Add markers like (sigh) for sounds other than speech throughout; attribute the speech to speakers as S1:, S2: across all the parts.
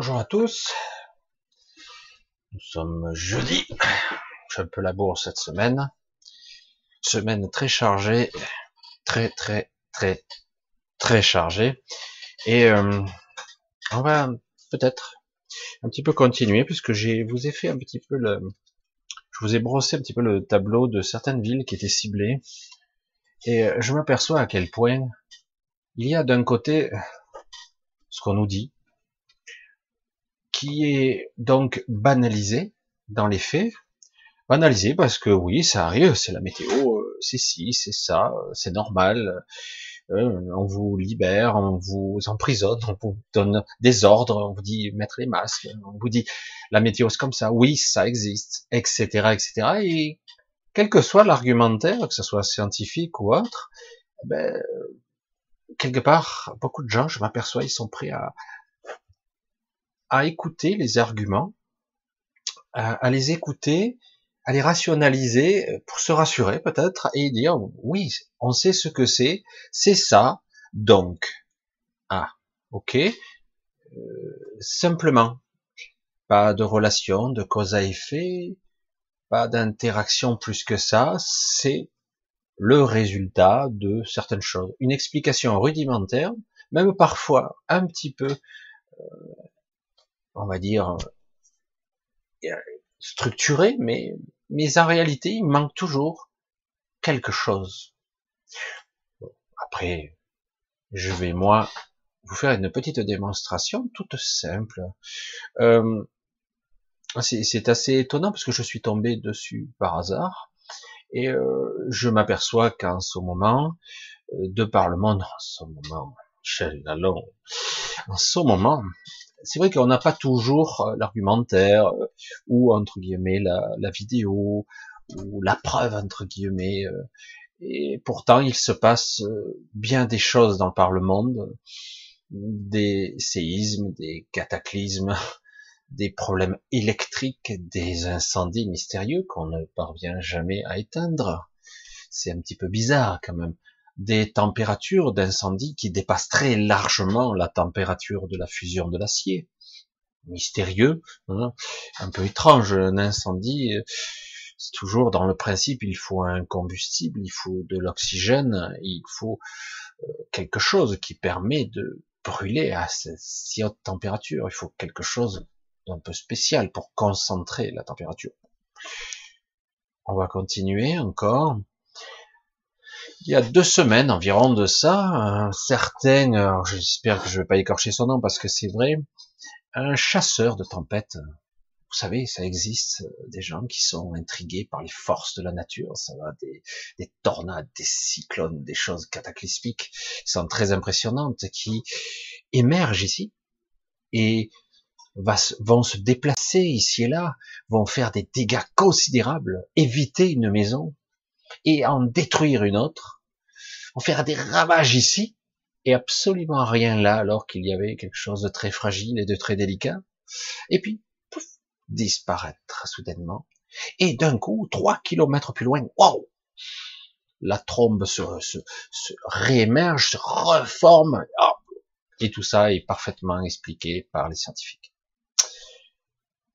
S1: Bonjour à tous. Nous sommes jeudi. Je un peu la bourre cette semaine. Semaine très chargée. Très, très, très, très chargée. Et euh, on va peut-être un petit peu continuer puisque j'ai vous ai fait un petit peu le je vous ai brossé un petit peu le tableau de certaines villes qui étaient ciblées et je m'aperçois à quel point il y a d'un côté ce qu'on nous dit qui est donc banalisé dans les faits. Banalisé parce que oui, ça arrive, c'est la météo, euh, c'est ci, c'est ça, c'est normal. Euh, on vous libère, on vous emprisonne, on vous donne des ordres, on vous dit mettre les masques, on vous dit la météo c'est comme ça, oui, ça existe, etc., etc. Et quel que soit l'argumentaire, que ce soit scientifique ou autre, ben, quelque part, beaucoup de gens, je m'aperçois, ils sont prêts à, à écouter les arguments, à, les écouter, à les rationaliser euh, pour se rassurer peut-être et dire oui, on sait ce que c'est, c'est ça, donc ah, ok, euh, simplement, pas de relation, de cause à effet, pas d'interaction plus que ça, c'est le résultat de certaines choses, une explication rudimentaire, même parfois un petit peu euh, on va dire, euh, structuré, mais, mais en réalité, il manque toujours quelque chose. Après, je vais moi vous faire une petite démonstration toute simple. Euh, c'est assez étonnant parce que je suis tombé dessus par hasard et euh, je m'aperçois qu'en ce moment, de par le monde, en ce moment, en ce moment, c'est vrai qu'on n'a pas toujours euh, l'argumentaire euh, ou entre guillemets la, vidéo ou la preuve entre guillemets. Euh, et pourtant, il se passe bien des choses dans par le monde, des séismes, des cataclysmes, (laughs) des problèmes électriques, des incendies mystérieux qu'on ne parvient jamais à éteindre. C'est un petit peu bizarre quand même des températures d'incendie qui dépassent très largement la température de la fusion de l'acier. Mystérieux, hein, un peu étrange, un incendie, c'est toujours dans le principe, il faut un combustible, il faut de l'oxygène, il faut euh, quelque chose qui permet de brûler à si haute température, il faut quelque chose d'un peu spécial pour concentrer la température. On va continuer encore il y a deux semaines environ de ça, un certain, j'espère que je vais pas écorcher son nom parce que c'est vrai, un chasseur de tempêtes. Vous savez, ça existe, des gens qui sont intrigués par les forces de la nature, ça va des, des tornades, des cyclones, des choses cataclysmiques, qui sont très impressionnantes, qui émergent ici et vont se déplacer ici et là, vont faire des dégâts considérables, éviter une maison, et en détruire une autre, en faire des ravages ici, et absolument rien là, alors qu'il y avait quelque chose de très fragile et de très délicat, et puis, pouf, disparaître soudainement, et d'un coup, trois kilomètres plus loin, waouh, la trombe se, se, se, réémerge, se reforme, et tout ça est parfaitement expliqué par les scientifiques.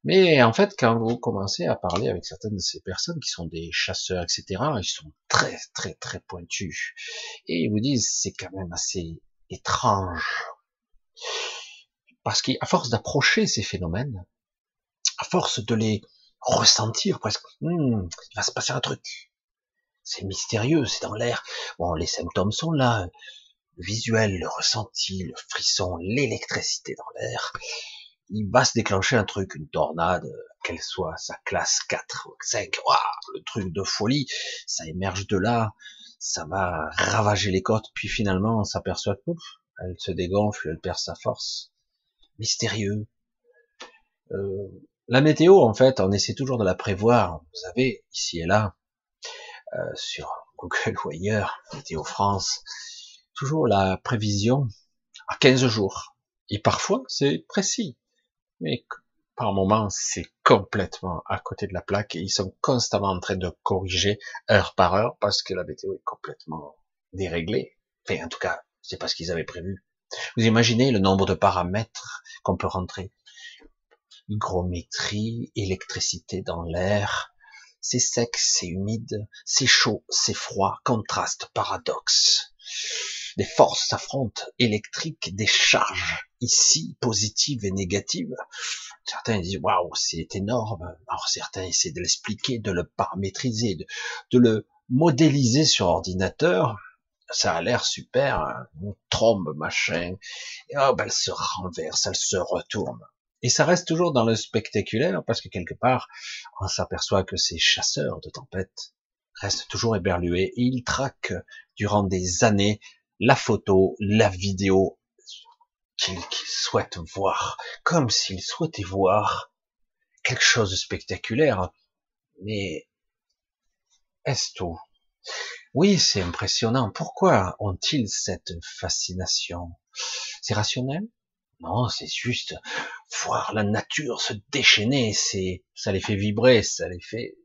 S1: Mais en fait, quand vous commencez à parler avec certaines de ces personnes qui sont des chasseurs, etc., ils sont très, très, très pointus. Et ils vous disent, c'est quand même assez étrange. Parce qu'à force d'approcher ces phénomènes, à force de les ressentir presque, hmm, il va se passer un truc. C'est mystérieux, c'est dans l'air. Bon, les symptômes sont là. Le visuel, le ressenti, le frisson, l'électricité dans l'air il va se déclencher un truc, une tornade, qu'elle soit sa classe 4 ou 5, le truc de folie, ça émerge de là, ça va ravager les côtes, puis finalement on s'aperçoit que elle se dégonfle, elle perd sa force. Mystérieux. Euh, la météo, en fait, on essaie toujours de la prévoir. Vous avez ici et là, euh, sur (laughs) Google ou ailleurs, Météo France, toujours la prévision à 15 jours. Et parfois, c'est précis mais par moment, c'est complètement à côté de la plaque et ils sont constamment en train de corriger heure par heure parce que la météo est complètement déréglée. Enfin, en tout cas, c'est pas ce qu'ils avaient prévu. Vous imaginez le nombre de paramètres qu'on peut rentrer? hygrométrie, électricité dans l'air. C'est sec, c'est humide, c'est chaud, c'est froid, contraste, paradoxe. Des forces s'affrontent électriques, des charges ici positives et négatives. Certains disent waouh, c'est énorme. Alors certains essaient de l'expliquer, de le paramétriser, de, de le modéliser sur ordinateur ça a l'air super, hein. une trombe, machin, et hop, elle se renverse, elle se retourne. Et ça reste toujours dans le spectaculaire, parce que quelque part, on s'aperçoit que ces chasseurs de tempêtes restent toujours éberlués, et ils traquent durant des années la photo, la vidéo qu'ils souhaitent voir, comme s'ils souhaitaient voir quelque chose de spectaculaire. Mais est-ce tout? Oui, c'est impressionnant. Pourquoi ont-ils cette fascination? C'est rationnel? Non, c'est juste voir la nature se déchaîner. C'est, ça les fait vibrer, ça les fait,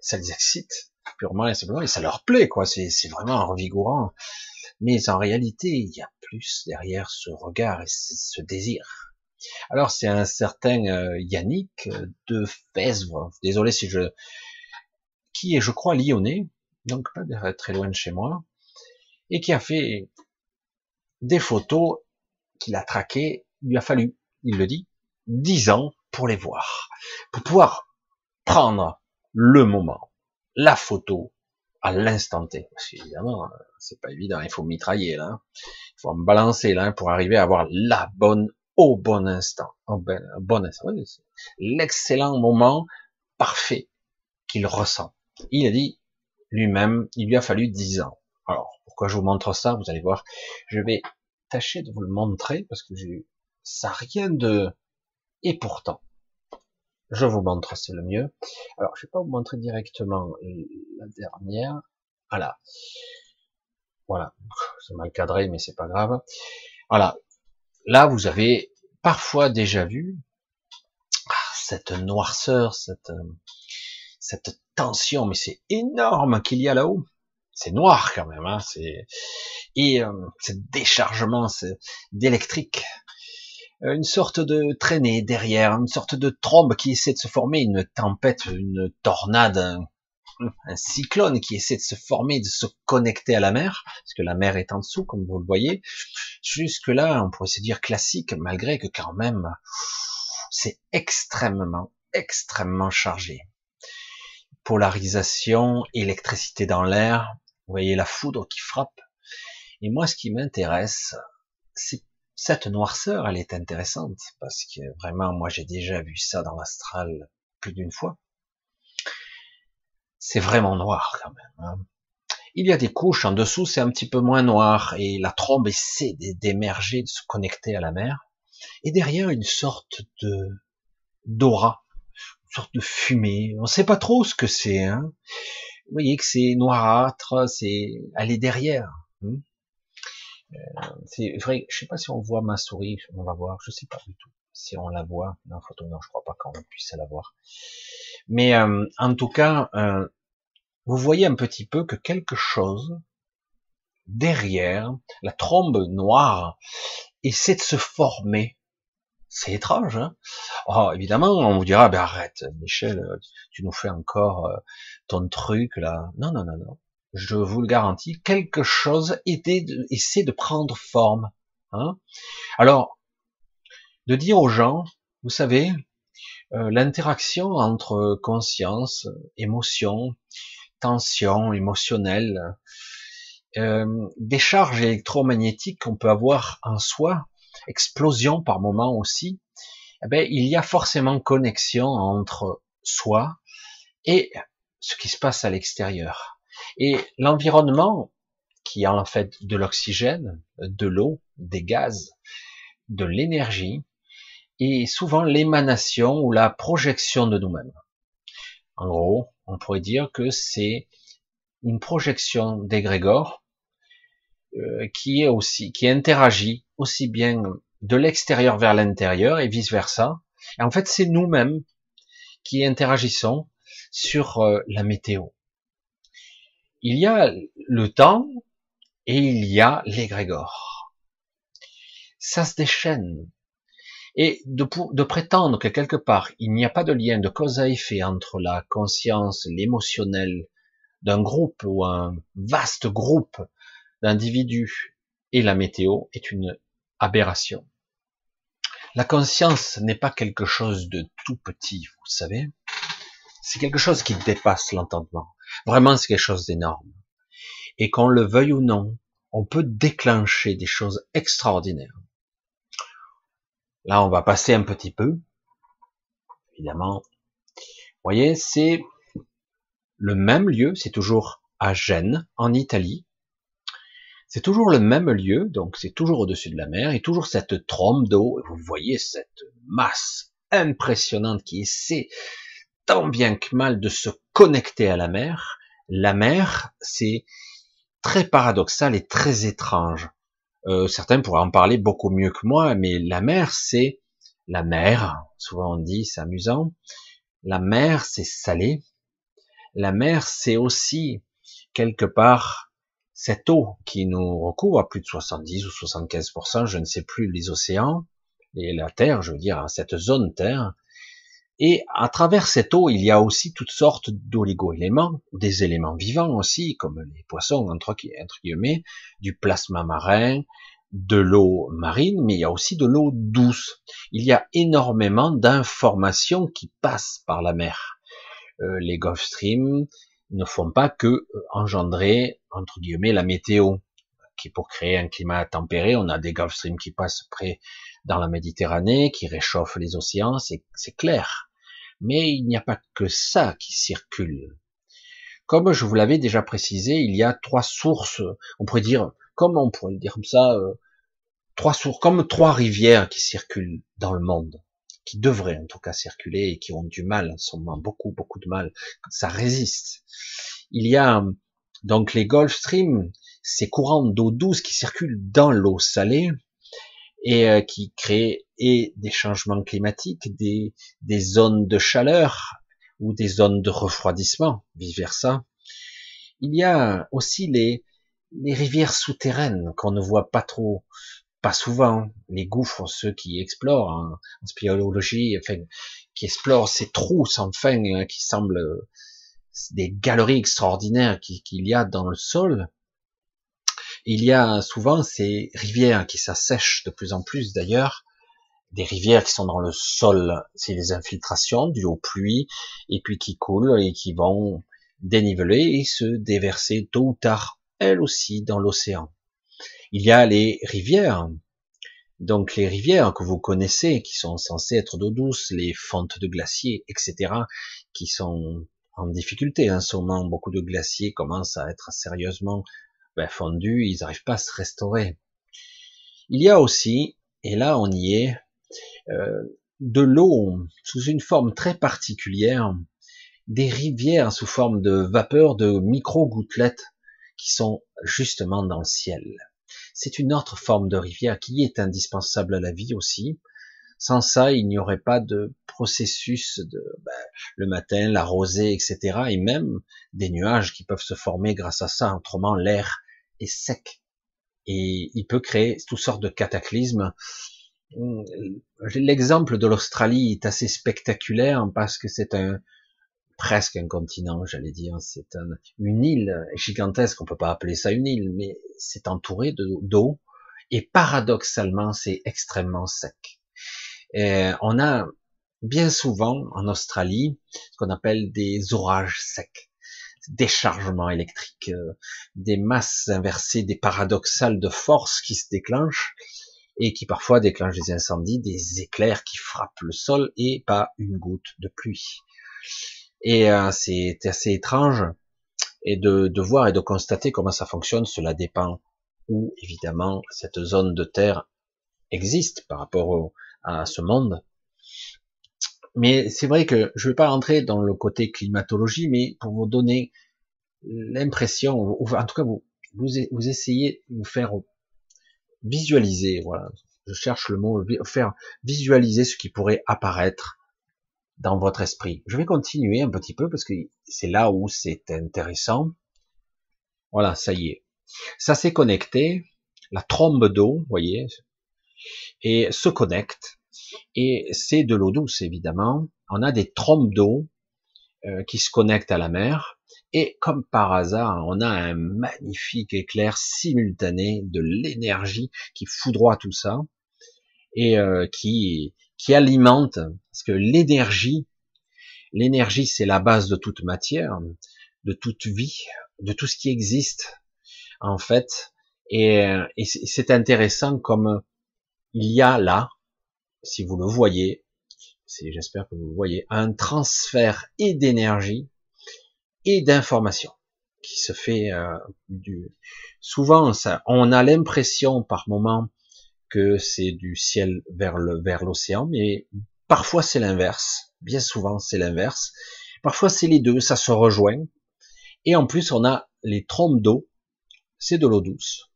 S1: ça les excite purement et simplement, et ça leur plaît, quoi. C'est, vraiment revigorant. Mais en réalité, il y a plus derrière ce regard et ce désir. Alors c'est un certain euh, Yannick de Fesvre, désolé si je, qui est, je crois, lyonnais, donc pas très loin de chez moi, et qui a fait des photos qu'il a traquées. Il lui a fallu, il le dit, dix ans pour les voir, pour pouvoir prendre le moment, la photo à l'instant T. Parce qu'évidemment, c'est pas évident, il faut mitrailler là, il faut me balancer là pour arriver à avoir la bonne au bon instant, au ben, bon l'excellent moment parfait qu'il ressent. Il a dit, lui-même, il lui a fallu dix ans. Alors, pourquoi je vous montre ça? Vous allez voir. Je vais tâcher de vous le montrer parce que j'ai ça rien de... Et pourtant, je vous montre, c'est le mieux. Alors, je vais pas vous montrer directement la dernière. Voilà. Voilà. C'est mal cadré, mais c'est pas grave. Voilà. Là, vous avez parfois déjà vu cette noirceur, cette, cette tension, mais c'est énorme qu'il y a là-haut. C'est noir quand même, hein, c'est et euh, c'est déchargement d'électrique, euh, une sorte de traînée derrière, une sorte de trombe qui essaie de se former, une tempête, une tornade, un, cyclone qui essaie de se former, de se connecter à la mer, parce que la mer est en dessous, comme vous le voyez. Jusque là, on pourrait se dire classique, malgré que quand même, c'est extrêmement, extrêmement chargé polarisation, électricité dans l'air, vous voyez la foudre qui frappe. Et moi, ce qui m'intéresse, c'est cette noirceur, elle est intéressante, parce que vraiment, moi, j'ai déjà vu ça dans l'astral plus d'une fois. C'est vraiment noir quand même. Hein. Il y a des couches en dessous, c'est un petit peu moins noir, et la trombe essaie d'émerger, de se connecter à la mer. Et derrière, une sorte de d'aura, sorte de fumée. On sait pas trop ce que c'est. Hein. Vous voyez que c'est noirâtre, c'est elle est derrière. Hein. Euh, c'est vrai. Je sais pas si on voit ma souris. On va voir. Je sais pas du tout si on la voit dans photo. Non, je crois pas qu'on puisse la voir. Mais euh, en tout cas, euh, vous voyez un petit peu que quelque chose derrière la trombe noire essaie de se former c'est étrange, hein? Oh, évidemment, on vous dira, ben arrête, Michel, tu nous fais encore euh, ton truc là. Non, non, non, non. Je vous le garantis, quelque chose essaie de prendre forme. Hein? Alors, de dire aux gens, vous savez, euh, l'interaction entre conscience, émotion, tension émotionnelle, euh, des charges électromagnétiques qu'on peut avoir en soi, explosion par moment aussi, eh ben, il y a forcément connexion entre soi et ce qui se passe à l'extérieur. Et l'environnement, qui est en fait de l'oxygène, de l'eau, des gaz, de l'énergie, est souvent l'émanation ou la projection de nous-mêmes. En gros, on pourrait dire que c'est une projection d'égrégore euh, qui est aussi, qui interagit aussi bien de l'extérieur vers l'intérieur et vice versa. Et en fait, c'est nous-mêmes qui interagissons sur euh, la météo. Il y a le temps et il y a l'égrégore. Ça se déchaîne. Et de, prétendre que quelque part, il n'y a pas de lien de cause à effet entre la conscience, l'émotionnel d'un groupe ou un vaste groupe d'individus et la météo est une aberration. La conscience n'est pas quelque chose de tout petit, vous savez. C'est quelque chose qui dépasse l'entendement. Vraiment, c'est quelque chose d'énorme. Et qu'on le veuille ou non, on peut déclencher des choses extraordinaires. Là, on va passer un petit peu. Évidemment. Vous voyez, c'est le même lieu, c'est toujours à Gênes, en Italie. C'est toujours le même lieu, donc c'est toujours au-dessus de la mer, et toujours cette trompe d'eau. Vous voyez cette masse impressionnante qui essaie tant bien que mal de se connecter à la mer. La mer, c'est très paradoxal et très étrange. Euh, certains pourraient en parler beaucoup mieux que moi, mais la mer, c'est la mer. Souvent on dit, c'est amusant. La mer, c'est salé. La mer, c'est aussi quelque part cette eau qui nous recouvre à plus de 70 ou 75%, je ne sais plus, les océans et la terre, je veux dire, cette zone terre, et à travers cette eau, il y a aussi toutes sortes d'oligo-éléments, des éléments vivants aussi, comme les poissons, entre, guillemets, du plasma marin, de l'eau marine, mais il y a aussi de l'eau douce. Il y a énormément d'informations qui passent par la mer. Euh, les Gulf Stream ne font pas que euh, engendrer, entre guillemets, la météo, qui pour créer un climat tempéré, on a des Gulf Stream qui passent près dans la Méditerranée, qui réchauffent les océans, c'est clair. Mais il n'y a pas que ça qui circule. Comme je vous l'avais déjà précisé, il y a trois sources, on pourrait dire, comme on pourrait dire comme ça, euh, trois sources, comme trois rivières qui circulent dans le monde, qui devraient en tout cas circuler et qui ont du mal, en ce moment, beaucoup, beaucoup de mal. Ça résiste. Il y a donc les Gulf Stream, ces courants d'eau douce qui circulent dans l'eau salée, et euh, qui crée et des changements climatiques, des, des zones de chaleur ou des zones de refroidissement, vice versa. Il y a aussi les, les rivières souterraines qu'on ne voit pas trop, pas souvent. Les gouffres, ceux qui explorent hein, en spéologie, enfin, qui explorent ces trous sans fin, hein, qui semblent des galeries extraordinaires qu'il y a dans le sol, il y a souvent ces rivières qui s'assèchent de plus en plus d'ailleurs, des rivières qui sont dans le sol, c'est les infiltrations dues aux pluies, et puis qui coulent et qui vont déniveler et se déverser tôt ou tard, elles aussi, dans l'océan. Il y a les rivières, donc les rivières que vous connaissez, qui sont censées être d'eau douce, les fentes de glaciers, etc., qui sont en difficulté en ce. Beaucoup de glaciers commencent à être sérieusement ben, fondus, ils n'arrivent pas à se restaurer. Il y a aussi, et là on y est, euh, de l'eau sous une forme très particulière, des rivières sous forme de vapeur de micro-gouttelettes qui sont justement dans le ciel. C'est une autre forme de rivière qui est indispensable à la vie aussi. Sans ça, il n'y aurait pas de processus de ben, le matin, la rosée, etc. Et même des nuages qui peuvent se former grâce à ça. Autrement, l'air est sec et il peut créer toutes sortes de cataclysmes. L'exemple de l'Australie est assez spectaculaire parce que c'est un presque un continent, j'allais dire. C'est un, une île gigantesque. On peut pas appeler ça une île, mais c'est entouré d'eau et paradoxalement, c'est extrêmement sec. On a bien souvent en Australie ce qu'on appelle des orages secs déchargements électriques, euh, des masses inversées, des paradoxales de force qui se déclenchent et qui parfois déclenchent des incendies, des éclairs qui frappent le sol et pas une goutte de pluie. Et euh, c'est assez étrange et de, de voir et de constater comment ça fonctionne. Cela dépend où évidemment cette zone de terre existe par rapport à ce monde. Mais c'est vrai que je ne vais pas rentrer dans le côté climatologie, mais pour vous donner l'impression, en tout cas vous, vous, essayez de vous faire visualiser, voilà, je cherche le mot, faire visualiser ce qui pourrait apparaître dans votre esprit. Je vais continuer un petit peu parce que c'est là où c'est intéressant. Voilà, ça y est. Ça s'est connecté, la trombe d'eau, voyez, et se connecte Et c'est de l'eau douce, évidemment. On a des trompes d'eau euh, qui se connectent à la mer. Et comme par hasard, on a un magnifique éclair simultané de l'énergie qui foudroie tout ça et euh, qui qui alimente parce que l'énergie l'énergie c'est la base de toute matière de toute vie de tout ce qui existe en fait et, et c'est intéressant comme il y a là si vous le voyez j'espère que vous voyez un transfert et d'énergie et d'information qui se fait euh, du souvent ça on a l'impression par moment que c'est du ciel vers le vers l'océan mais parfois c'est l'inverse bien souvent c'est l'inverse. Parfois c'est les deux ça se rejoint. Et en plus on a les trompes d'eau c'est de l'eau douce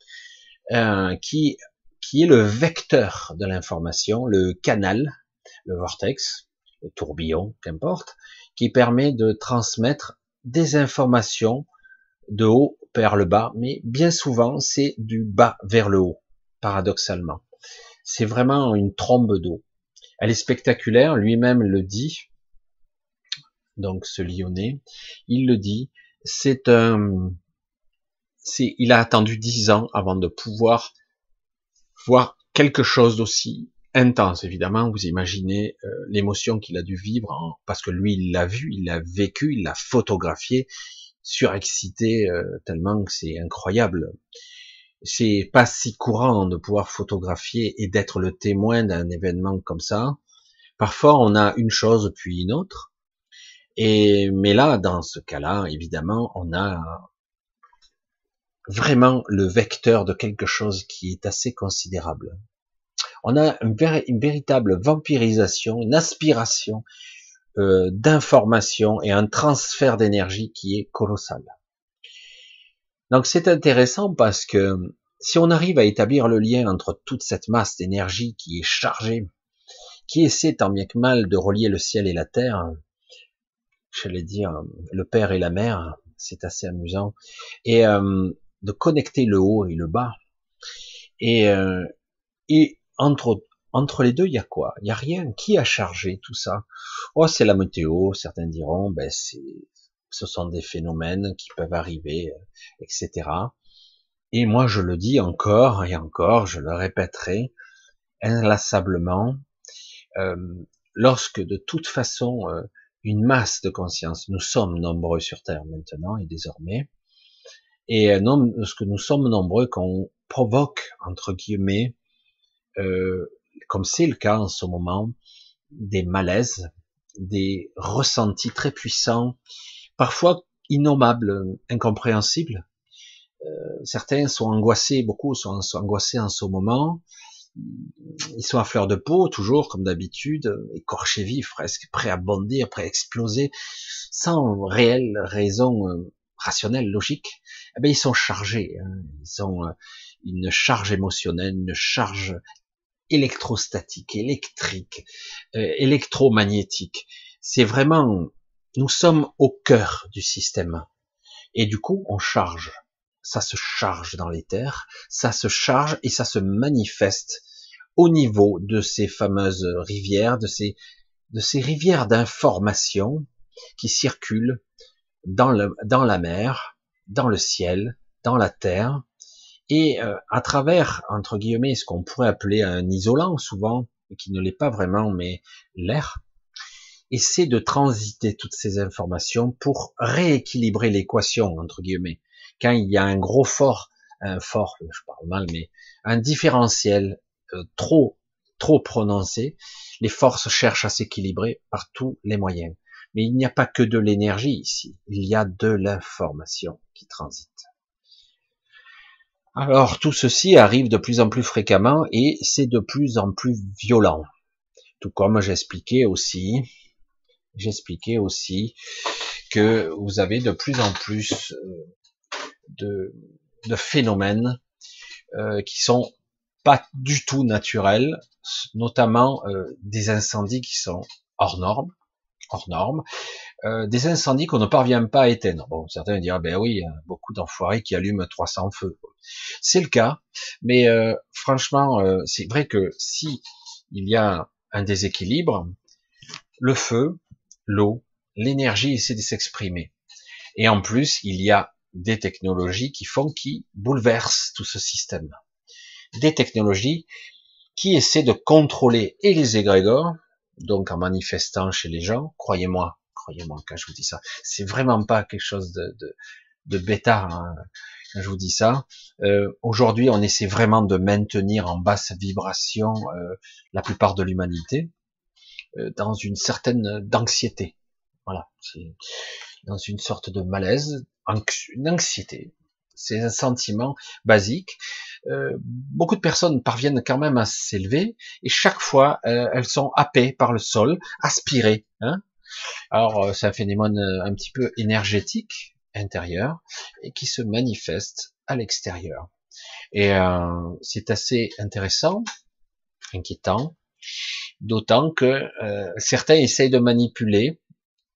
S1: euh, qui qui est le vecteur de l'information le canal le vortex le tourbillon qu'importe qui permet de transmettre des informations de haut vers le bas, mais bien souvent c'est du bas vers le haut, paradoxalement. C'est vraiment une trombe d'eau. Elle est spectaculaire, lui-même le dit. Donc ce Lyonnais, il le dit, c'est un, il a attendu dix ans avant de pouvoir voir quelque chose d'aussi intense, évidemment. Vous imaginez euh, l'émotion qu'il a dû vivre, parce que lui, il l'a vu, il l'a vécu, il l'a photographié, surexcité euh, tellement que c'est incroyable. C'est pas si courant de pouvoir photographier et d'être le témoin d'un événement comme ça. Parfois, on a une chose puis une autre. Et mais là, dans ce cas-là, évidemment, on a vraiment le vecteur de quelque chose qui est assez considérable on a une, véritable vampirisation, une aspiration euh, d'information et un transfert d'énergie qui est colossal. Donc c'est intéressant parce que si on arrive à établir le lien entre toute cette masse d'énergie qui est chargée, qui essaie tant bien que mal de relier le ciel et la terre, j'allais dire le père et la mère, c'est assez amusant, et euh, de connecter le haut et le bas, et, euh, et entre, entre les deux, il y a quoi? Il y a rien. Qui a chargé tout ça? Oh, c'est la météo. Certains diront, ben c'est, ce sont des phénomènes qui peuvent arriver, euh, etc. Et moi, je le dis encore et encore, je le répéterai inlassablement. Euh, lorsque de toute façon euh, une masse de conscience, nous sommes nombreux sur Terre maintenant et désormais, et non, que nous sommes nombreux qu'on provoque entre guillemets euh, comme c'est le cas en ce moment, des malaises, des ressentis très puissants, parfois innommables, incompréhensibles. Euh, certains sont angoissés, beaucoup sont, angoissés en ce moment. Ils sont à fleur de peau, toujours comme d'habitude, écorchés vifs, presque prêts à bondir, prêts à exploser, sans réelle raison euh, rationnelle, logique. Eh bien, ils sont chargés. Hein. Ils ont une charge émotionnelle, une charge électrostatique, électrique, euh, électromagnétique. C'est vraiment, nous sommes au cœur du système. Et du coup, on charge. Ça se charge dans l'éther, ça se charge et ça se manifeste au niveau de ces fameuses rivières, de ces, de ces rivières d'information qui circulent dans, le, dans la mer, dans le ciel, dans la terre, et euh, à travers, entre guillemets, ce qu'on pourrait appeler un isolant souvent, qui ne l'est pas vraiment, mais l'air, essaie de transiter toutes ces informations pour rééquilibrer l'équation, entre guillemets. Quand il y a un gros fort, un fort, je parle mal, mais un différentiel euh, trop, trop prononcé, les forces cherchent à s'équilibrer par tous les moyens. Mais il n'y a pas que de l'énergie ici, il y a de l'information qui transite. Alors tout ceci arrive de plus en plus fréquemment et c'est de plus en plus violent. Tout comme j'expliquais aussi, j'expliquais aussi que vous avez de plus en plus euh, de, de phénomènes euh, qui sont pas du tout naturels, notamment euh, des incendies qui sont hors normes, hors normes, euh, des incendies qu'on ne parvient pas à éteindre. Bon, certains diront, ben oui, a beaucoup d'enfoirés qui allument 300 feux. C'est le cas, mais euh, franchement, euh, c'est vrai que si il y a un déséquilibre, le feu, l'eau, l'énergie essaie de s'exprimer. Et en plus, il y a des technologies qui font, qui bouleversent tout ce système. Des technologies qui essaient de contrôler et les égrégores, donc en manifestant chez les gens, croyez-moi, croyez-moi quand je vous dis ça, c'est vraiment pas quelque chose de, de, de bêta hein, quand je vous dis ça. Euh, Aujourd'hui, on essaie vraiment de maintenir en basse vibration euh, la plupart de l'humanité euh, dans une certaine d'anxiété. Voilà, dans une sorte de malaise, une anxiété. C'est un sentiment basique. Euh, beaucoup de personnes parviennent quand même à s'élever et chaque fois euh, elles sont happées par le sol, aspirées. Hein Alors euh, c'est un phénomène un petit peu énergétique intérieur et qui se manifeste à l'extérieur. Et c'est assez intéressant, inquiétant, d'autant que certains essayent de manipuler,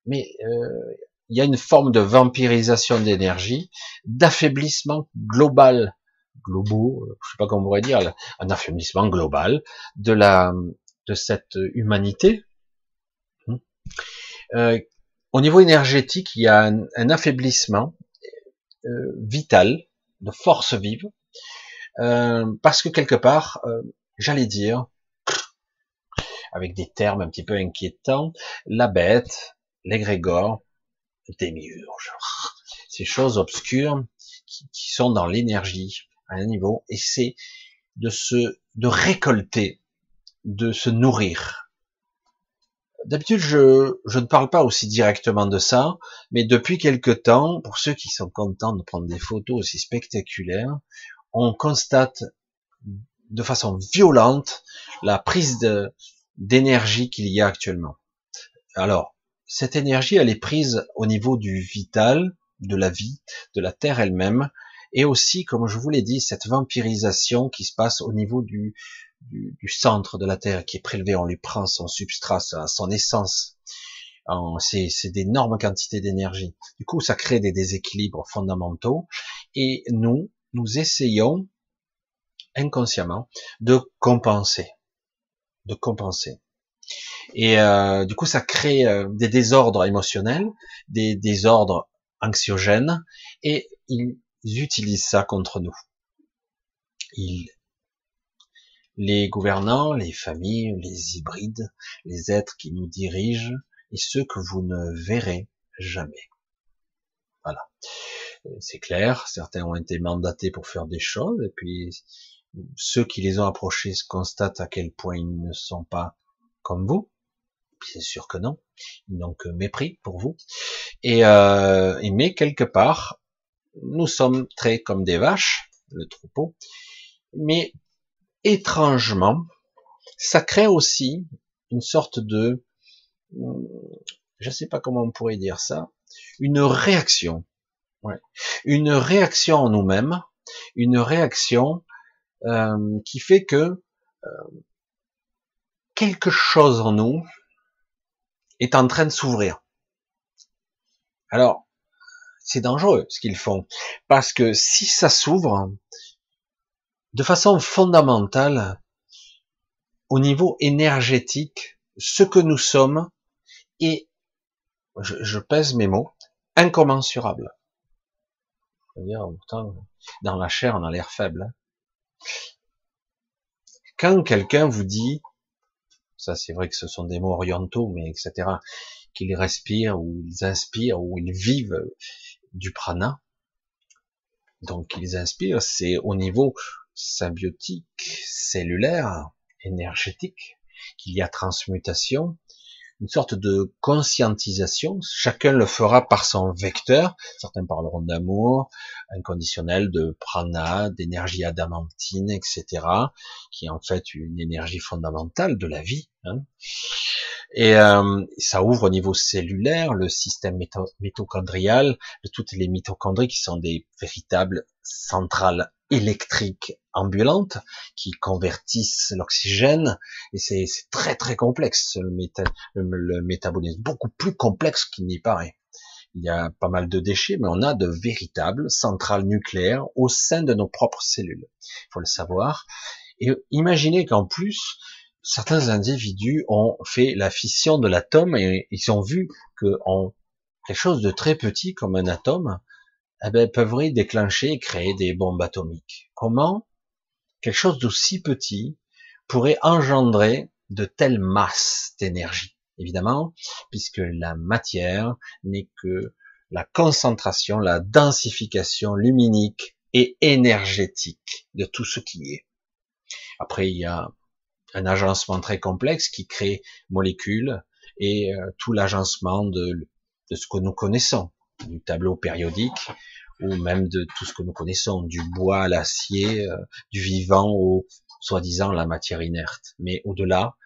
S1: mais il y a une forme de vampirisation d'énergie, d'affaiblissement global, globaux, euh, je sais pas comment on pourrait dire, un affaiblissement global de la de cette humanité. Hmm. Euh, au niveau énergétique, il y a un, affaiblissement euh, vital, de force vive, euh, parce que quelque part, euh, j'allais dire, avec des termes un petit peu inquiétants, la bête, l'égrégore, démiurge, ces choses obscures qui, qui sont dans l'énergie à un niveau, et c'est de se, de récolter, de se nourrir. D'habitude, je, je ne parle pas aussi directement de ça, mais depuis quelque temps, pour ceux qui sont contents de prendre des photos aussi spectaculaires, on constate de façon violente la prise d'énergie qu'il y a actuellement. Alors, cette énergie, elle est prise au niveau du vital, de la vie, de la terre elle-même, et aussi, comme je vous l'ai dit, cette vampirisation qui se passe au niveau du, du, centre de la terre qui est prélevé, on lui prend son substrat, son essence. C'est d'énormes quantités d'énergie. Du coup, ça crée des déséquilibres fondamentaux, et nous, nous essayons inconsciemment de compenser, de compenser. Et euh, du coup, ça crée euh, des désordres émotionnels, des désordres anxiogènes, et ils, utilisent ça contre nous. Ils, les gouvernants, les familles, les hybrides, les êtres qui nous dirigent, et ceux que vous ne verrez jamais. Voilà. C'est clair, certains ont été mandatés pour faire des choses, et puis ceux qui les ont approchés constatent à quel point ils ne sont pas comme vous Bien sûr que non. Ils n'ont que mépris pour vous. Et, euh, mais quelque part, nous sommes très comme des vaches, le troupeau. Mais étrangement, ça crée aussi une sorte de, je ne sais pas comment on pourrait dire ça, une réaction. Ouais. Une réaction en nous-mêmes, une réaction euh, qui fait que euh, quelque chose en nous est en train de s'ouvrir. Alors, c'est dangereux ce qu'ils font, parce que si ça s'ouvre, de façon fondamentale, au niveau énergétique, ce que nous sommes est, je, pèse mes mots, incommensurable. Dire, dans la chair, on a l'air faible. Hein. Quand quelqu'un vous dit, ça c'est vrai que ce sont des mots orientaux, mais etc., qu'ils respirent ou ils inspirent ou ils vivent du prana, donc ils inspirent, c'est au niveau symbiotique, cellulaire, énergétique, qu'il y a transmutation, une sorte de conscientisation. Chacun le fera par son vecteur. Certains parleront d'amour inconditionnel, de prana, d'énergie adamantine, etc., qui est en fait une énergie fondamentale de la vie. Hein. Et euh, ça ouvre au niveau cellulaire le système mitochondrial, de toutes les mitochondries qui sont des véritables centrales électriques ambulantes qui convertissent l'oxygène et c'est très très complexe le, métabolisme, beaucoup plus complexe qu'il n'y paraît. Il y a pas mal de déchets, mais on a de véritables centrales nucléaires au sein de nos propres cellules. Il faut le savoir. Et imaginez qu'en plus, certains individus ont fait la fission de l'atome et ils ont vu que en quelque chose de très petit comme un atome, eh ben, peuvent déclencher et créer des bombes atomiques? Comment quelque chose d'aussi petit pourrait engendrer de telles masses d'énergie Évidemment, puisque la matière n'est que la concentration, la densification luminique et énergétique de tout ce qui est. Après, il y a un agencement très complexe qui crée molécules et euh, tout l'agencement de, de ce que nous connaissons, du tableau périodique ou même de tout ce que nous connaissons, du bois à l'acier, euh, du vivant au soi-disant la matière inerte. Mais au-delà,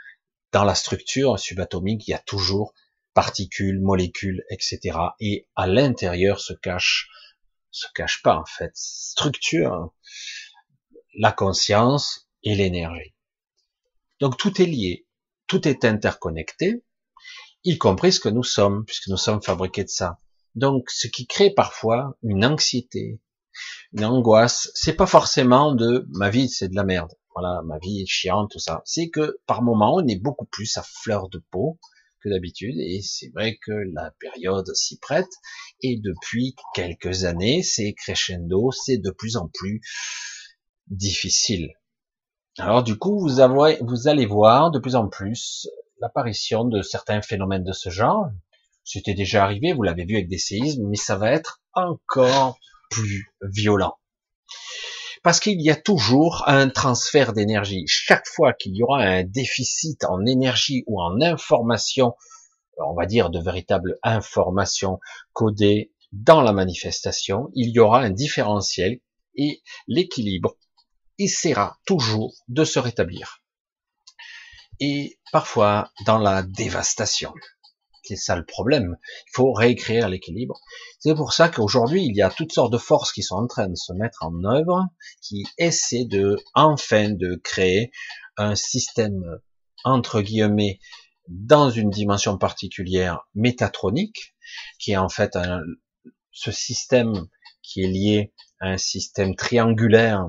S1: dans la structure subatomique, il y a toujours particules, molécules, etc. Et à l'intérieur se cache, se cache pas en fait, structure la conscience et l'énergie. Donc tout est lié, tout est interconnecté, y compris ce que nous sommes, puisque nous sommes fabriqués de ça. Donc ce qui crée parfois une anxiété, une angoisse, c'est pas forcément de ma vie c'est de la merde, voilà, ma vie est chiante, tout ça. C'est que par moment on est beaucoup plus à fleur de peau, que d'habitude, et c'est vrai que la période s'y prête, et depuis quelques années, c'est crescendo, c'est de plus en plus difficile. Alors du coup, vous, vous allez voir de plus en plus l'apparition de certains phénomènes de ce genre. C'était déjà arrivé, vous l'avez vu avec des séismes, mais ça va être encore plus violent. Parce qu'il y a toujours un transfert d'énergie. Chaque fois qu'il y aura un déficit en énergie ou en information, on va dire de véritable information codée dans la manifestation, il y aura un différentiel et l'équilibre essaiera toujours de se rétablir. Et parfois dans la dévastation. C'est ça le problème. Il faut réécrire l'équilibre. C'est pour ça qu'aujourd'hui, il y a toutes sortes de forces qui sont en train de se mettre en œuvre, qui essaient de, enfin, de créer un système, entre guillemets, dans une dimension particulière, métatronique, qui est en fait un, ce système qui est lié à un système triangulaire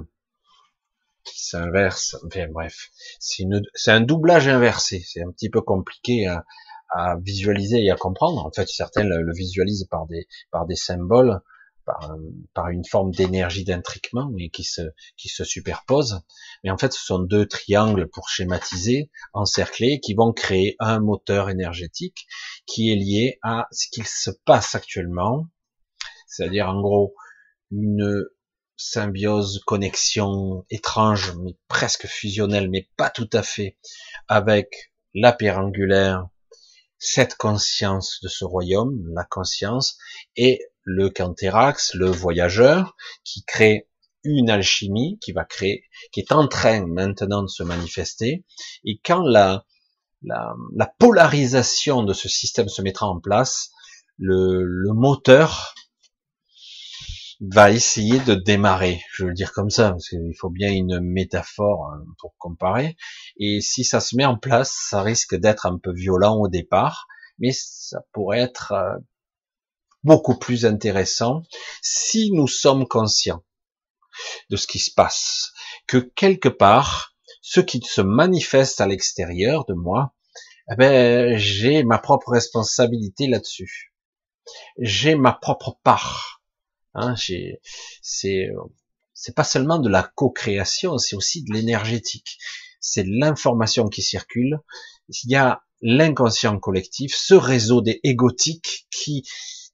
S1: qui s'inverse. Enfin, bref, c'est un doublage inversé. C'est un petit peu compliqué à, à visualiser et à comprendre. En fait, certains le, visualisent par des par des symboles, par, une forme d'énergie d'intriquement et qui se qui se superpose. Mais en fait, ce sont deux triangles pour schématiser, encerclés, qui vont créer un moteur énergétique qui est lié à ce qu'il se passe actuellement, c'est-à-dire en gros une symbiose, connexion étrange, mais presque fusionnelle, mais pas tout à fait, avec la pérangulaire cette conscience de ce royaume, la conscience, et le Canthérax, le voyageur, qui crée une alchimie, qui va créer, qui est en train maintenant de se manifester, et quand la, la, la polarisation de ce système se mettra en place, le, le moteur va essayer de démarrer, je veux le dire comme ça, parce qu'il faut bien une métaphore hein, pour comparer. Et si ça se met en place, ça risque d'être un peu violent au départ, mais ça pourrait être euh, beaucoup plus intéressant si nous sommes conscients de ce qui se passe, que quelque part, ce qui se manifeste à l'extérieur de moi, eh ben, j'ai ma propre responsabilité là-dessus. J'ai ma propre part Hein, c'est c'est pas seulement de la co-création, c'est aussi de l'énergétique. C'est l'information qui circule. Il y a l'inconscient collectif, ce réseau des égotiques qui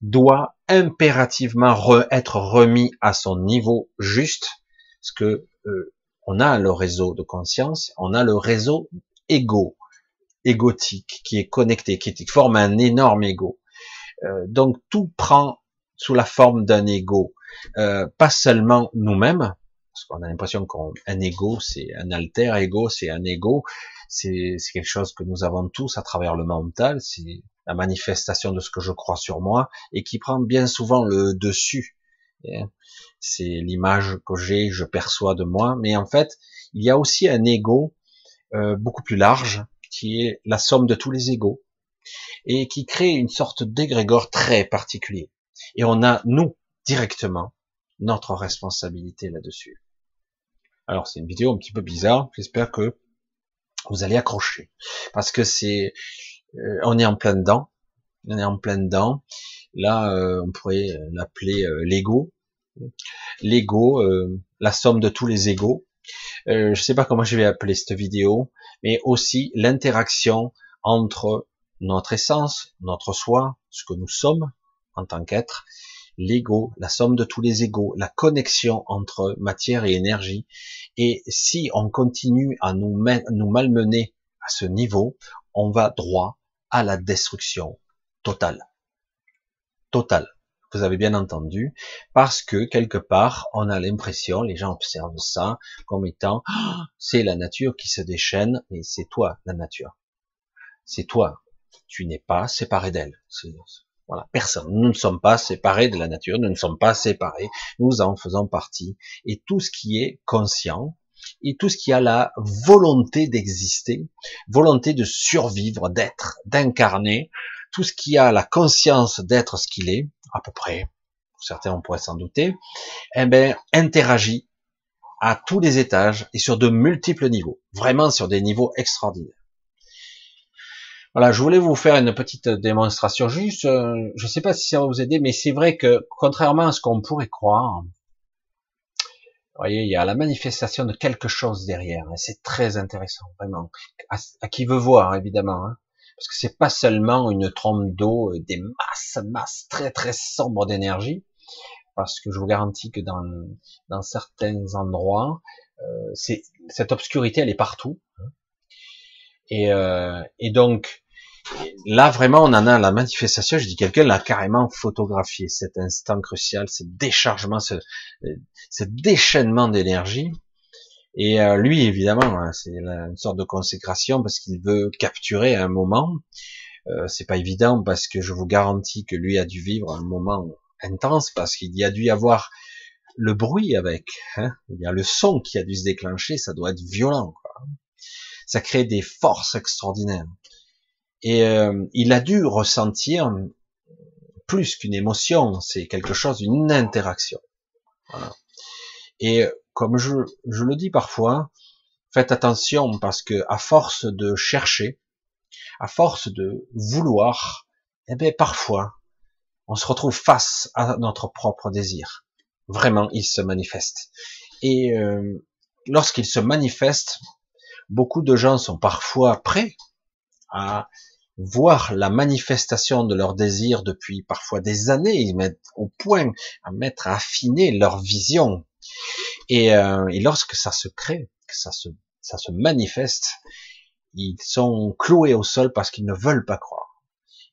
S1: doit impérativement être remis à son niveau juste, parce que euh, on a le réseau de conscience, on a le réseau égo, égotique, qui est connecté, qui forme un énorme égo. Euh, donc tout prend sous la forme d'un ego, euh, pas seulement nous-mêmes, parce qu'on a l'impression qu'un ego, c'est un alter ego, c'est un ego, c'est quelque chose que nous avons tous à travers le mental, c'est la manifestation de ce que je crois sur moi et qui prend bien souvent le dessus. C'est l'image que j'ai, je perçois de moi, mais en fait, il y a aussi un ego euh, beaucoup plus large qui est la somme de tous les égos et qui crée une sorte d'égrégore très particulier. Et on a, nous, directement, notre responsabilité là-dessus. Alors, c'est une vidéo un petit peu bizarre. J'espère que Vous allez accrocher parce que c'est, euh, on est en plein dedans, on est en plein dedans. Là, euh, on pourrait l'appeler l'ego, l'ego, la somme de tous les égos. je sais pas comment je vais appeler cette vidéo, mais aussi l'interaction entre notre essence, notre soi, ce que nous sommes en tant qu'être, l'ego, la somme de tous les égos, la connexion entre matière et énergie. Et si on continue à nous, malmener à ce niveau, on va droit à la destruction totale. Totale. Vous avez bien entendu, parce que quelque part, on a l'impression, les gens observent ça comme étant, ah, c'est la nature qui se déchaîne, et c'est toi, la nature. C'est toi. Tu n'es pas séparé d'elle. Voilà, personne. Nous ne sommes pas séparés de la nature, nous ne sommes pas séparés, nous en faisons partie. Et tout ce qui est conscient, et tout ce qui a la volonté d'exister, volonté de survivre, d'être, d'incarner, tout ce qui a la conscience d'être ce qu'il est, à peu près, certains on pourrait s'en douter, eh ben, interagit à tous les étages et sur de multiples niveaux, vraiment sur des niveaux extraordinaires. Voilà, je voulais vous faire une petite démonstration juste, euh, je ne sais pas si ça va vous aider, mais c'est vrai que contrairement à ce qu'on pourrait croire, vous voyez, il y a la manifestation de quelque chose derrière, et c'est très intéressant, vraiment. À, qui veut voir, évidemment, hein, parce que c'est pas seulement une trompe d'eau, euh, des masses, masses très très sombres d'énergie, parce que je vous garantis que dans, dans certains endroits, euh, cette obscurité, elle est partout. Hein. Et, euh, et donc, là vraiment on en a la manifestation, je dis quelqu'un l'a carrément photographié, cet instant crucial, ce déchargement, ce, ce déchaînement d'énergie. Et euh, lui, évidemment, hein, c'est une sorte de consécration parce qu'il veut capturer un moment. Euh, c'est pas évident parce que je vous garantis que lui a dû vivre un moment intense parce qu'il y a dû y avoir le bruit avec. Hein. il y a le son qui a dû se déclencher, ça doit être violent. Quoi. Ça crée des forces extraordinaires. Et euh, il a dû ressentir plus qu'une émotion, c'est quelque chose, une interaction. Voilà. Et comme je, je, le dis parfois, faites attention parce que à force de chercher, à force de vouloir, eh bien parfois on se retrouve face à notre propre désir. Vraiment, il se manifeste. Et euh, lorsqu'il se manifeste, beaucoup de gens sont parfois prêts à voir la manifestation de leur désir depuis parfois des années, ils mettent au point à mettre à affiner leur vision. Et, euh, et lorsque ça se crée, que ça se, ça se manifeste, ils sont cloués au sol parce qu'ils ne veulent pas croire.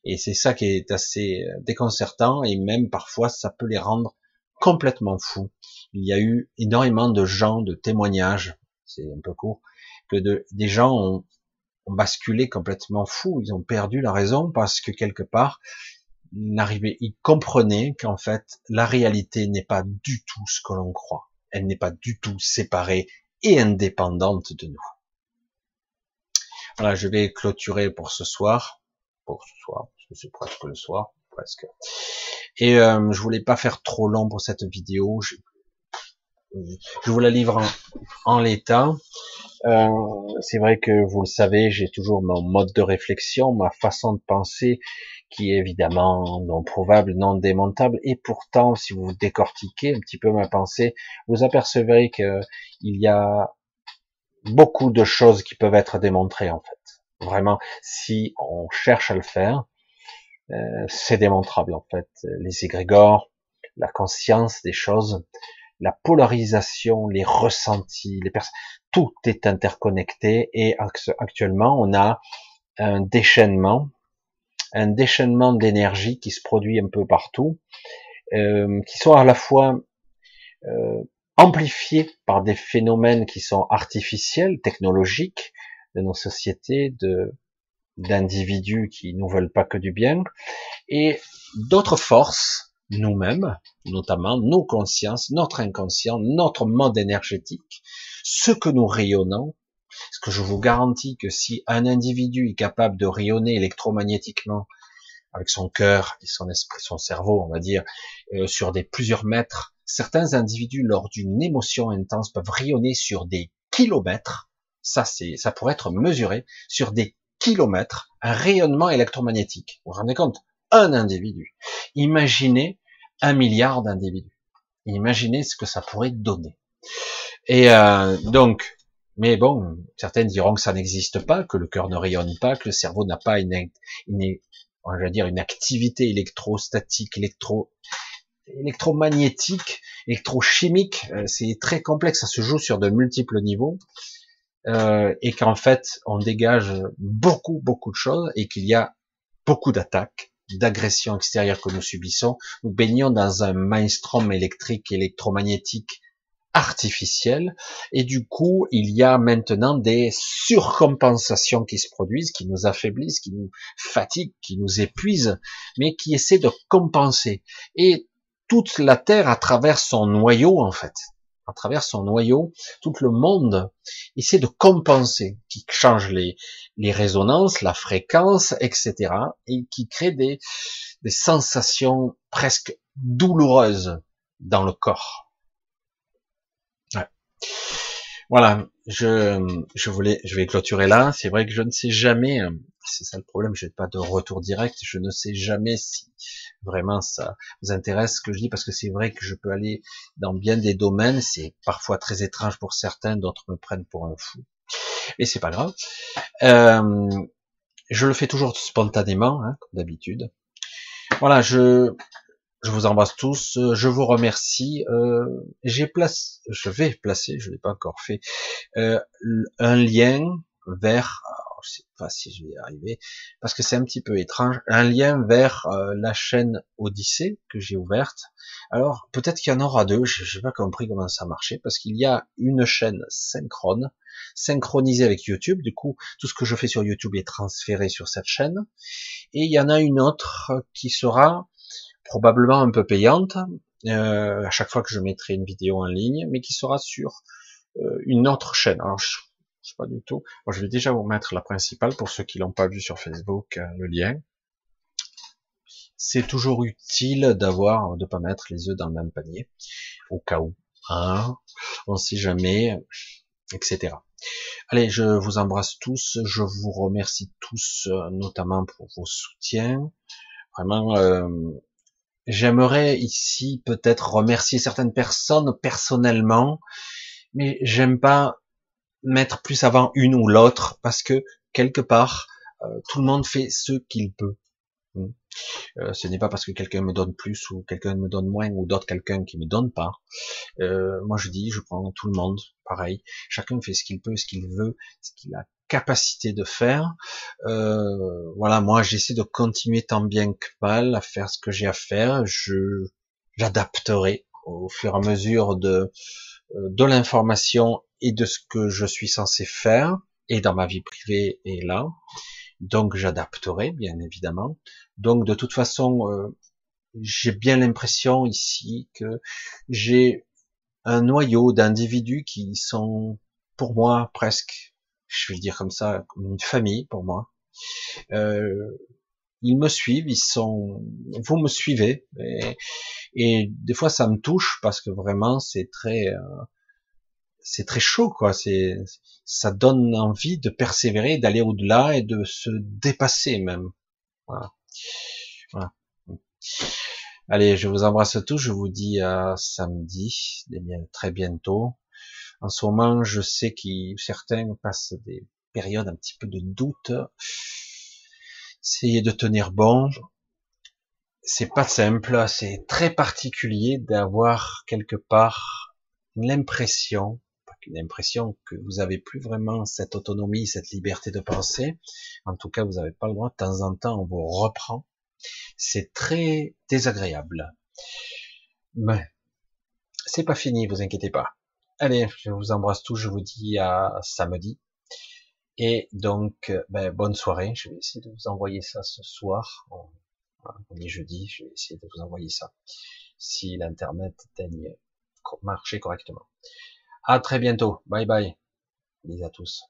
S1: Et c'est ça qui est assez déconcertant et même parfois ça peut les rendre complètement fous. Il y a eu énormément de gens, de témoignages, c'est un peu court, que de, des gens ont, ont basculé complètement fou, ils ont perdu la raison parce que quelque part, ils, ils comprenaient qu'en fait, la réalité n'est pas du tout ce que l'on croit. Elle n'est pas du tout séparée et indépendante de nous. Voilà, je vais clôturer pour ce soir, pour ce soir, parce que c'est presque le soir, presque. Et euh, je voulais pas faire trop long pour cette vidéo. Je vous la livre en, l'état. Euh, c'est vrai que vous le savez, j'ai toujours mon mode de réflexion, ma façon de penser, qui est évidemment non prouvable, non démontable. Et pourtant, si vous décortiquez un petit peu ma pensée, vous apercevrez que il y a beaucoup de choses qui peuvent être démontrées en fait. Vraiment, si on cherche à le faire, euh, c'est démontrable en fait. Les égrégores, la conscience des choses, la polarisation, les ressentis, les tout est interconnecté et actuellement on a un déchaînement, un déchaînement d'énergie qui se produit un peu partout, euh, qui sont à la fois euh, amplifiés par des phénomènes qui sont artificiels, technologiques de nos sociétés, d'individus qui nous veulent pas que du bien, et d'autres forces nous-mêmes, notamment nos consciences, notre inconscient, notre mode énergétique, ce que nous rayonnons, parce que je vous garantis que si un individu est capable de rayonner électromagnétiquement avec son cœur et son esprit, son cerveau, on va dire, euh, sur des plusieurs mètres, certains individus, lors d'une émotion intense, peuvent rayonner sur des kilomètres, Ça, c'est, ça pourrait être mesuré sur des kilomètres, un rayonnement électromagnétique. Vous vous rendez compte? Un individu. Imaginez un milliard d'individus. Imaginez ce que ça pourrait donner. Et euh, donc, mais bon, certaines diront que ça n'existe pas, que le cœur ne rayonne pas, que le cerveau n'a pas une, une, on va dire une activité électrostatique, électro, électromagnétique, électrochimique. Euh, c'est très complexe, ça se joue sur de multiples niveaux. Euh, et qu'en fait, on dégage beaucoup, beaucoup de choses et qu'il y a beaucoup d'attaques, d'agressions extérieures que nous subissons. Nous baignons dans un mainstream électrique, électromagnétique artificielle et du coup il y a maintenant des surcompensations qui se produisent, qui nous affaiblissent, qui nous fatiguent, qui nous épuisent, mais qui essaient de compenser. Et toute la Terre à travers son noyau en fait, à travers son noyau, tout le monde essaie de compenser, qui change les, les résonances, la fréquence, etc. et qui crée des, des sensations presque douloureuses dans le corps voilà, je, je voulais, je vais clôturer là. C'est vrai que je ne sais jamais, euh, c'est ça le problème, je n'ai pas de retour direct. Je ne sais jamais si vraiment ça vous intéresse ce que je dis parce que c'est vrai que je peux aller dans bien des domaines. C'est parfois très étrange pour certains, d'autres me prennent pour un fou. Et c'est pas grave. Euh, je le fais toujours spontanément, hein, comme d'habitude. Voilà, je je vous embrasse tous. Je vous remercie. Euh, j'ai place, je vais placer, je l'ai pas encore fait, euh, un lien vers, je sais pas si je vais y arriver, parce que c'est un petit peu étrange, un lien vers la chaîne Odyssée que j'ai ouverte. Alors peut-être qu'il y en aura deux. Je n'ai pas compris comment ça marchait, parce qu'il y a une chaîne synchrone, synchronisée avec YouTube. Du coup, tout ce que je fais sur YouTube est transféré sur cette chaîne. Et il y en a une autre qui sera probablement un peu payante euh, à chaque fois que je mettrai une vidéo en ligne, mais qui sera sur euh, une autre chaîne. Alors je, je sais pas du tout. je vais déjà vous mettre la principale pour ceux qui l'ont pas vu sur Facebook, euh, le lien. C'est toujours utile d'avoir, de pas mettre les œufs dans le même panier, au cas où. Hein, on sait jamais, etc. Allez, je vous embrasse tous, je vous remercie tous, notamment pour vos soutiens. Vraiment, euh, J'aimerais ici peut-être remercier certaines personnes personnellement, mais j'aime pas mettre plus avant une ou l'autre parce que quelque part euh, tout le monde fait ce qu'il peut. Hmm. Euh, ce n'est pas parce que quelqu'un me donne plus ou quelqu'un me donne moins ou d'autres quelqu'un qui me donne pas. Euh, moi je dis, je prends tout le monde, pareil. Chacun fait ce qu'il peut, ce qu'il veut, ce qu'il a capacité de faire. Euh, voilà, moi j'essaie de continuer tant bien que mal à faire ce que j'ai à faire. Je j'adapterai au fur et à mesure de euh, de l'information et de ce que je suis censé faire et dans ma vie privée et là. Donc j'adapterai bien évidemment. Donc de toute façon, euh, j'ai bien l'impression ici que j'ai un noyau d'individus qui sont pour moi presque je vais le dire comme ça, comme une famille pour moi. Euh, ils me suivent, ils sont, vous me suivez, et, et, des fois ça me touche parce que vraiment c'est très, euh, c'est très chaud quoi. C'est, ça donne envie de persévérer, d'aller au-delà et de se dépasser même. Allez, je vous embrasse tous, je vous dis à samedi, très bientôt. En ce moment, je sais que certains passent des périodes un petit peu de doute. Essayez de tenir bon. C'est pas simple, c'est très particulier d'avoir quelque part l'impression, l'impression que vous avez plus vraiment cette autonomie, cette liberté de penser. En tout cas, vous n'avez pas le droit. De temps en temps, on vous reprend. C'est très désagréable. Mais c'est pas fini, vous inquiétez pas. Allez, je vous embrasse tous, je vous dis à samedi. Et donc, ben, bonne soirée. Je vais essayer de vous envoyer ça ce soir. On, est jeudi, je vais essayer de vous envoyer ça. Si l'internet daigne marcher correctement. À très bientôt. Bye bye. Bisous à tous.